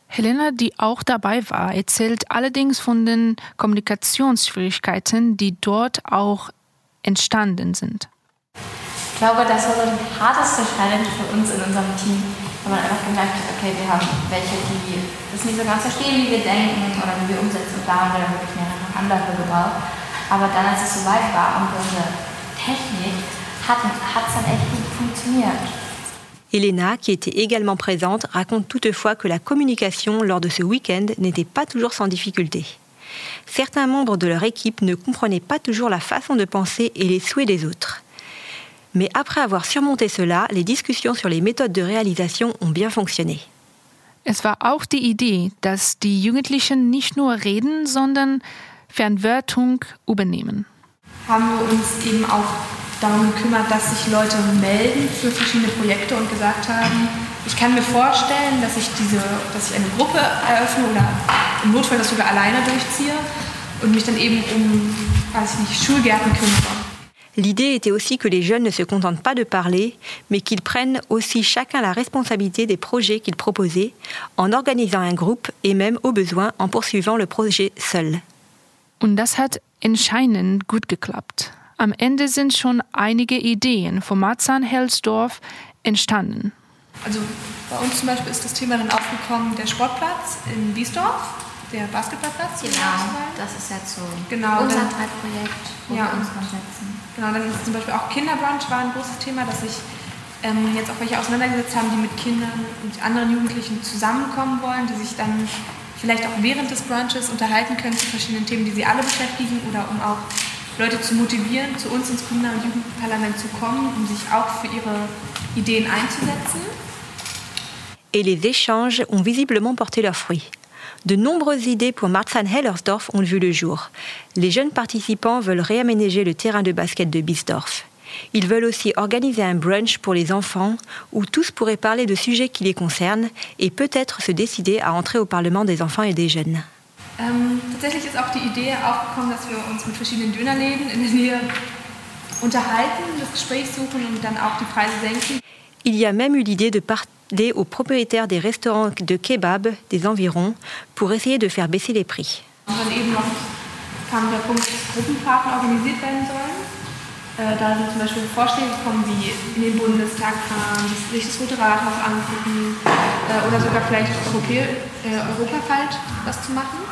Helena, die auch dabei war, erzählt allerdings von den Kommunikationsschwierigkeiten, die dort auch entstanden sind. Ich glaube, das war so die harteste Challenge für uns in unserem Team, Elena, qui était également présente, raconte toutefois que la communication lors de ce week-end n'était pas toujours sans difficulté. Certains membres de leur équipe ne comprenaient pas toujours la façon de penser et les souhaits des autres. Mais après avoir surmonté cela, les discussions sur les méthodes de réalisation ont bien fonctionné. Es war auch die Idee, dass die Jugendlichen nicht nur reden, sondern Fernwörtung übernehmen. Haben wir uns eben auch darum gekümmert, dass sich Leute melden für verschiedene Projekte und gesagt haben, ich kann mir vorstellen, dass ich, diese, dass ich eine Gruppe eröffne oder im Notfall das sogar alleine durchziehe und mich dann eben um, weiß ich nicht, Schulgärten kümmere. L'idée était aussi que les jeunes ne se contentent pas de parler, mais qu'ils prennent aussi chacun la responsabilité des projets qu'ils proposaient, en organisant un groupe et même au besoin en poursuivant le projet seul. Und das hat entscheidend gut geklappt. Am Ende sind schon einige Ideen von Marzahn-Helsdorf entstanden. Also bei uns zum Beispiel ist das Thema dann aufgekommen, der Sportplatz in Biesdorf, der Basketballplatz. Genau, das ist jetzt so genau, unser dann, Teilprojekt, wo ja, wir uns noch setzen. Genau, dann ist zum Beispiel auch Kinderbrunch war ein großes Thema, dass sich ähm, jetzt auch welche auseinandergesetzt haben, die mit Kindern und anderen Jugendlichen zusammenkommen wollen, die sich dann vielleicht auch während des Brunches unterhalten können zu verschiedenen Themen, die sie alle beschäftigen oder um auch Leute zu motivieren, zu uns ins Kinder- und Jugendparlament zu kommen, um sich auch für ihre Ideen einzusetzen. Et les échanges ont visiblement porté leurs fruits. De nombreuses idées pour Marzahn-Hellersdorf ont vu le jour. Les jeunes participants veulent réaménager le terrain de basket de Biesdorf. Ils veulent aussi organiser un brunch pour les enfants où tous pourraient parler de sujets qui les concernent et peut-être se décider à entrer au Parlement des enfants et des jeunes. Ähm, tatsächlich ist auch die Idee aufgekommen, dass wir uns mit verschiedenen Dönerläden in der Nähe unterhalten, das Gespräch suchen und dann auch die Preise senken. Il y a même eu l'idée de parler aux propriétaires des restaurants de kebab des environs pour essayer de faire baisser les prix. Und dann eben noch kam der Punkt, dass Gruppenfahrten organisiert werden sollen. Äh, da sind zum Beispiel Vorschläge gekommen, wie in den Bundestag fahren, sich das Rote Rathaus angucken äh, oder sogar vielleicht Europä äh, europaweit was zu machen.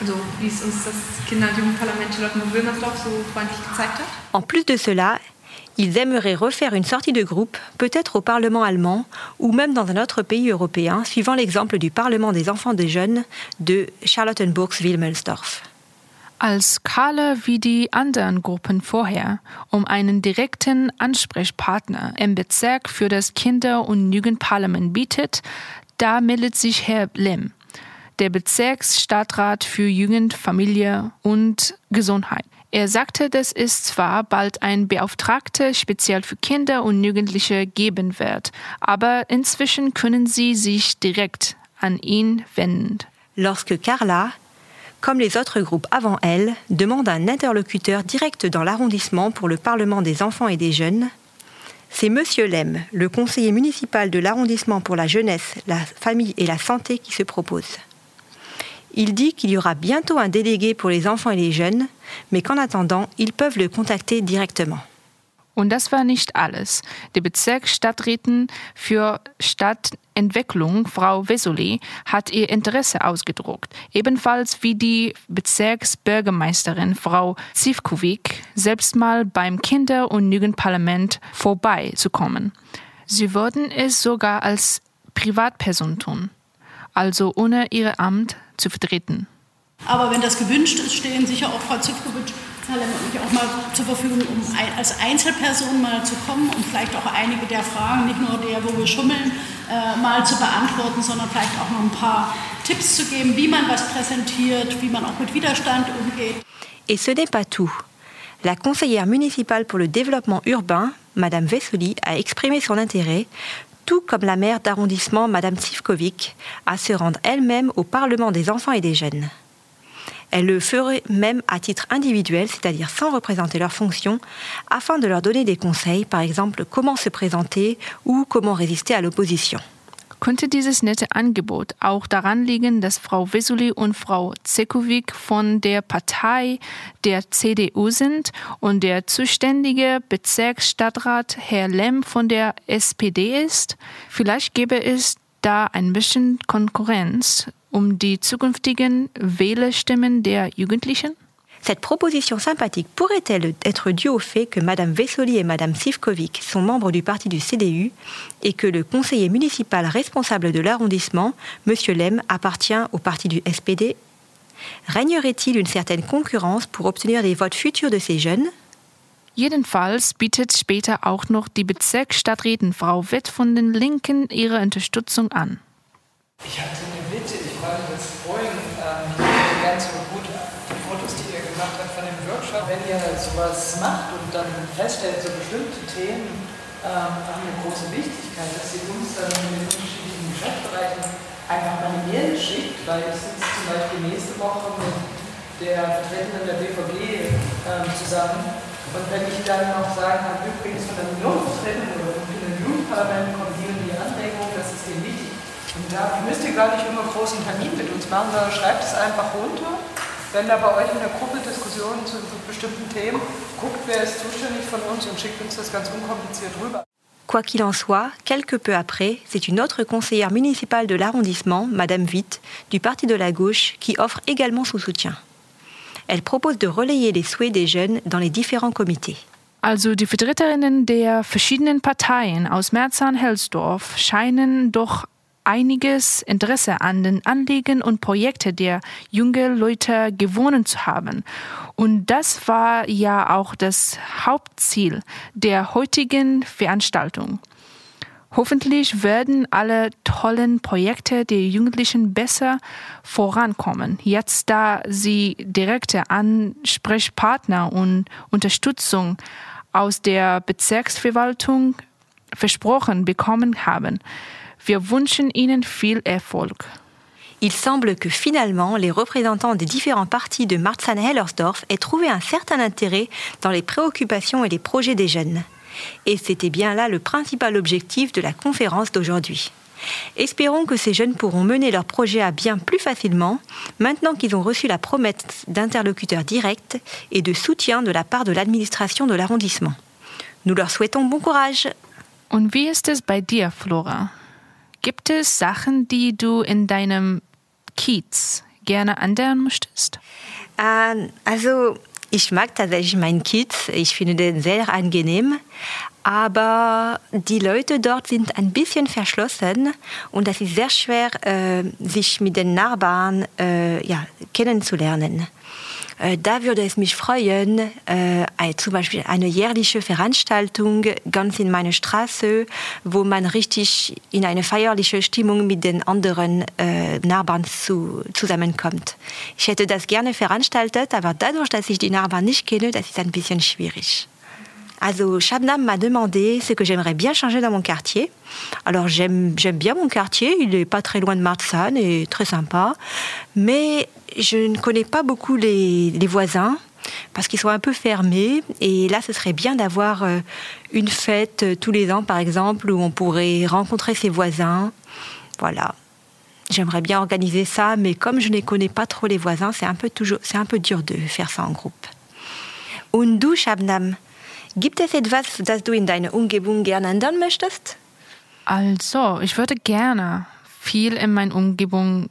Also wie es uns das Kinder- und Jugendparlament Charlottenburg-Wilmersdorf so freundlich gezeigt hat. En plus de cela, ils aimeraient refaire une sortie de groupe, peut-être au Parlement allemand ou même dans un autre pays européen, suivant l'exemple du Parlement des enfants des jeunes de Charlottenburgs-Wilmersdorf. Als Karla wie die anderen Gruppen vorher um einen direkten Ansprechpartner im Bezirk für das Kinder- und Jugendparlament bietet, da meldet sich Herr Lem, der Bezirksstadtrat für Jugend, Familie und Gesundheit. Er sagte, dass es zwar bald ein Beauftragter speziell für Kinder und Jugendliche geben wird, aber inzwischen können sie sich direkt an ihn wenden. Lorsque Carla, comme les autres groupes avant elle, demande un interlocuteur direct dans l'arrondissement pour le Parlement des enfants et des jeunes, c'est Monsieur Lem, le conseiller municipal de l'arrondissement pour la jeunesse, la famille et la santé qui se propose. Il dit qu'il y aura bientôt un délégué pour les enfants et les jeunes, mais qu'en attendant, ils peuvent le contacter directement. Und das war nicht alles. Die Bezirksstadträtin für Stadtentwicklung, Frau Wesoli, hat ihr Interesse ausgedruckt, ebenfalls wie die Bezirksbürgermeisterin, Frau Zivkovic, selbst mal beim Kinder- und Jugendparlament vorbeizukommen. Sie würden es sogar als Privatperson tun, also ohne ihr Amt zu vertreten. Aber wenn das gewünscht ist, stehen sicher auch Frau Zivkovic und ich auch mal zur Verfügung, um als Einzelperson mal zu kommen und vielleicht auch einige der Fragen, nicht nur der, wo wir schummeln, äh, mal zu beantworten, sondern vielleicht auch noch ein paar Tipps zu geben, wie man was präsentiert, wie man auch mit Widerstand umgeht. Et ce n'est pas tout. La conseillère municipale pour le développement urbain, Madame Vessoli, a exprimé son intérêt, tout comme la maire d'arrondissement, Madame Tsivkovic, à se rendre elle-même au Parlement des enfants et des jeunes. Elle le ferait même à titre individuel, c'est-à-dire sans représenter leurs fonctions, afin de leur donner des conseils, par exemple comment se présenter ou comment résister à l'opposition. Könnte dieses nette Angebot auch daran liegen, dass Frau Vesuli und Frau Zekovic von der Partei der CDU sind und der zuständige Bezirksstadtrat Herr Lem von der SPD ist? Vielleicht gäbe es da ein bisschen Konkurrenz um die zukünftigen Wählerstimmen der Jugendlichen? Cette proposition sympathique pourrait-elle être due au fait que Mme Vessoli et Mme Sivkovic sont membres du parti du CDU et que le conseiller municipal responsable de l'arrondissement, M. Lem, appartient au parti du SPD Régnerait-il une certaine concurrence pour obtenir des votes futurs de ces jeunes Jedenfalls bietet später auch noch die Bezirksstadträtin Frau Witt von den Linken ihre Unterstützung an. Ich hatte eine Bitte, ich wollte das vorhin ähm, ganz gut die Fotos, die ihr gemacht habt von dem Workshop, wenn ihr sowas macht und dann feststellt, so bestimmte Themen ähm, haben eine große Wichtigkeit, dass ihr uns dann in den unterschiedlichen Geschäftsbereichen einfach mal eine Mail schickt, weil ich sitze zum Beispiel nächste Woche mit der Vertreterin der BVG ähm, zusammen. Und wenn ich dann noch sagen kann, übrigens von der Unionsvertretung oder von dem Jugendparlament kommen Da müsst ihr gar nicht immer großen Termin mit uns machen, sondern schreibt es einfach runter. Wenn da bei euch in der Gruppe Diskussionen zu bestimmten Themen, guckt, wer ist zuständig von uns und schickt uns das ganz unkompliziert rüber. Quoi qu'il en soit, quelque peu après, c'est une autre conseillère municipale de l'arrondissement, Madame Witt, du parti de la gauche, qui offre également son soutien. Elle propose de relayer les souhaits des jeunes dans les différents comités. Also die Vertreterinnen der verschiedenen Parteien aus Merzahn-Helsdorf scheinen doch einiges Interesse an den Anliegen und Projekten der jungen Leute gewonnen zu haben. Und das war ja auch das Hauptziel der heutigen Veranstaltung. Hoffentlich werden alle tollen Projekte der Jugendlichen besser vorankommen, jetzt da sie direkte Ansprechpartner und Unterstützung aus der Bezirksverwaltung versprochen bekommen haben. Wir wünschen Ihnen viel Erfolg. Il semble que finalement, les représentants des différents partis de Marzahn-Hellersdorf aient trouvé un certain intérêt dans les préoccupations et les projets des jeunes. Et c'était bien là le principal objectif de la conférence d'aujourd'hui. Espérons que ces jeunes pourront mener leurs projets à bien plus facilement, maintenant qu'ils ont reçu la promesse d'interlocuteurs directs et de soutien de la part de l'administration de l'arrondissement. Nous leur souhaitons bon courage. Und wie ist es bei dir, Flora? Gibt es Sachen, die du in deinem Kiez gerne ändern möchtest? Äh, also, ich mag tatsächlich meinen Kiez. Ich finde den sehr angenehm. Aber die Leute dort sind ein bisschen verschlossen und es ist sehr schwer, äh, sich mit den Nachbarn äh, ja, kennenzulernen. Äh, da würde es mich freuen, äh, zum Beispiel eine jährliche Veranstaltung ganz in meiner Straße, wo man richtig in eine feierliche Stimmung mit den anderen äh, Nachbarn zu, zusammenkommt. Ich hätte das gerne veranstaltet, aber dadurch, dass ich die Nachbarn nicht kenne, das ist ein bisschen schwierig. Also Shabnam m'a demandé ce que j'aimerais bien changer dans mon quartier. Alors j'aime bien mon quartier, il n'est pas très loin de Marzahn et très sympa, mais je ne connais pas beaucoup les, voisins parce qu'ils sont un peu fermés. Et là, ce serait bien d'avoir euh, une fête euh, tous les ans, par exemple, où on pourrait rencontrer ses voisins. Voilà. J'aimerais bien organiser ça, mais comme je ne connais pas trop les voisins, c'est un peu toujours, c'est un peu dur de faire ça en groupe. Und du, Shabnam, gibt es etwas, das du in deiner Umgebung gerne ändern möchtest? Also, ich würde gerne viel in meiner Umgebung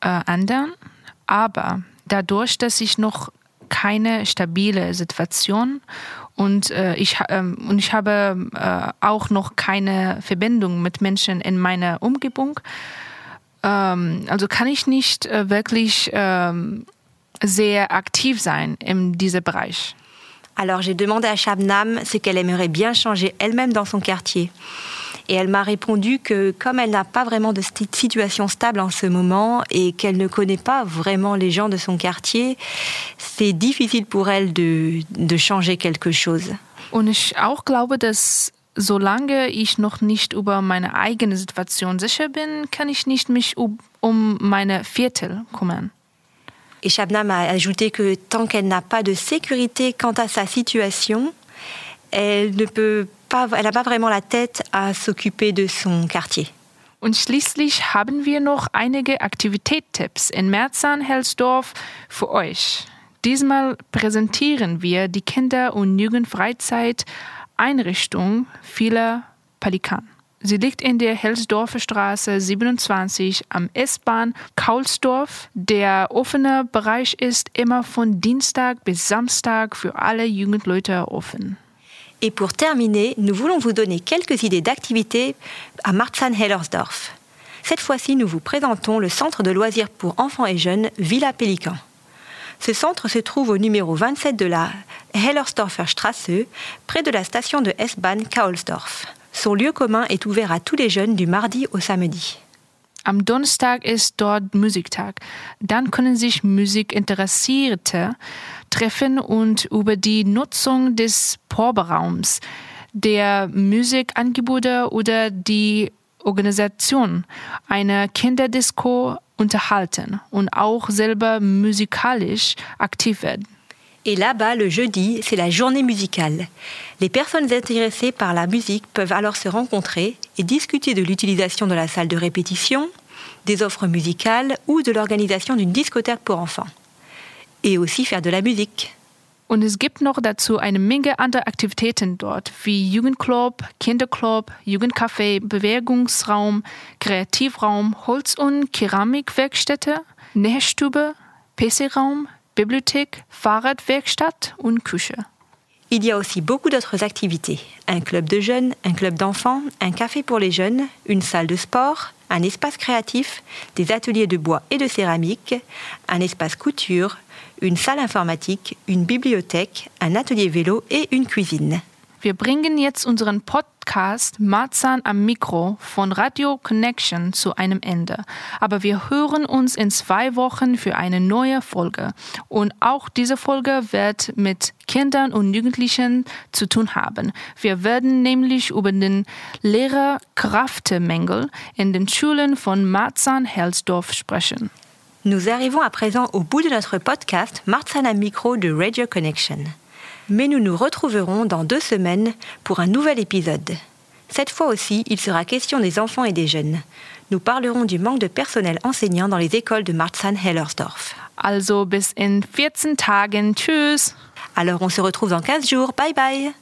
äh, ändern, aber dadurch, dass ich noch keine stabile Situation und äh, ich ähm, und ich habe äh, auch noch keine Verbindung mit Menschen in meiner Umgebung. Ähm, also kann ich nicht äh, wirklich ähm, sehr aktiv sein in diesem Bereich. Alors j'ai demandé à Shabnam ce qu'elle aimerait bien changer elle-même dans son quartier. Et elle m'a répondu que comme elle n'a pas vraiment de situation stable en ce moment et qu'elle ne connaît pas vraiment les gens de son quartier, c'est difficile pour elle de, de changer quelque chose. Und ich auch glaube, dass solange ich noch nicht über meine eigene Situation sicher bin, kann ich nicht mich um, um meine Viertel kümmern. Et Shabnam a ajouté que tant qu'elle n'a pas de sécurité quant à sa situation, elle ne peut pas, elle n'a pas vraiment la tête à s'occuper de son quartier. Und schließlich haben wir noch einige Aktivitätstipps in Merzahn-Helsdorf für euch. Diesmal präsentieren wir die Kinder- und Jugendfreizeiteinrichtung vieler Pelikan. Sie liegt in der Helsdorfer Straße 27 am S-Bahn Kaulsdorf. Der offene Bereich ist immer von Dienstag bis Samstag für alle Jugendleute offen. Et pour terminer, nous voulons vous donner quelques idées d'activités à Marzahn-Hellersdorf. Cette fois-ci, nous vous présentons le centre de loisirs pour enfants et jeunes Villa Pélican. Ce centre se trouve au numéro 27 de la Hellersdorfer Straße, près de la station de S-Bahn Kaulsdorf. Son lieu commun est ouvert à tous les jeunes du mardi au samedi. Am Donnerstag ist dort Musiktag. Dann können sich Musikinteressierte und über die Nutzung des Proberaums, der Musikangebote oder die Organisation einer Kinderdisco unterhalten und auch selber musikalisch aktiv werden. Et là-bas, le jeudi, c'est la journée musicale. Les personnes intéressées par la musique peuvent alors se rencontrer et discuter de l'utilisation de la salle de répétition, des offres musicales ou de l'organisation d'une discothèque pour enfants. Et aussi faire de la musique. Und es gibt noch dazu eine Menge anderer Aktivitäten dort, wie Jugendclub, Kinderclub, Jugendcafé, Bewegungsraum, Kreativraum, Holz- und Keramikwerkstätte, Nährstube, PC-Raum, Bibliothek, Fahrradwerkstatt und Küche. Il y a aussi beaucoup d'autres activités. Un club de jeunes, un club d'enfants, un café pour les jeunes, une salle de sport, un espace créatif, des ateliers de bois et de céramique, un espace couture, une salle informatique, une bibliothèque, un atelier vélo et une cuisine. Wir bringen jetzt unseren Podcast Marzahn am Mikro von Radio Connection zu einem Ende. Aber wir hören uns in zwei Wochen für eine neue Folge. Und auch diese Folge wird mit Kindern und Jugendlichen zu tun haben. Wir werden nämlich über den Lehrerkräftemangel in den Schulen von Marzahn-Helsdorf sprechen. Nous arrivons à présent au bout de notre podcast Marzahn am Micro de Radio Connection. Mais nous nous retrouverons dans deux semaines pour un nouvel épisode. Cette fois aussi, il sera question des enfants et des jeunes. Nous parlerons du manque de personnel enseignant dans les écoles de Marzahn-Hellersdorf. Also bis in 14 Tagen. Tschüss. Alors on se retrouve dans 15 jours. Bye bye.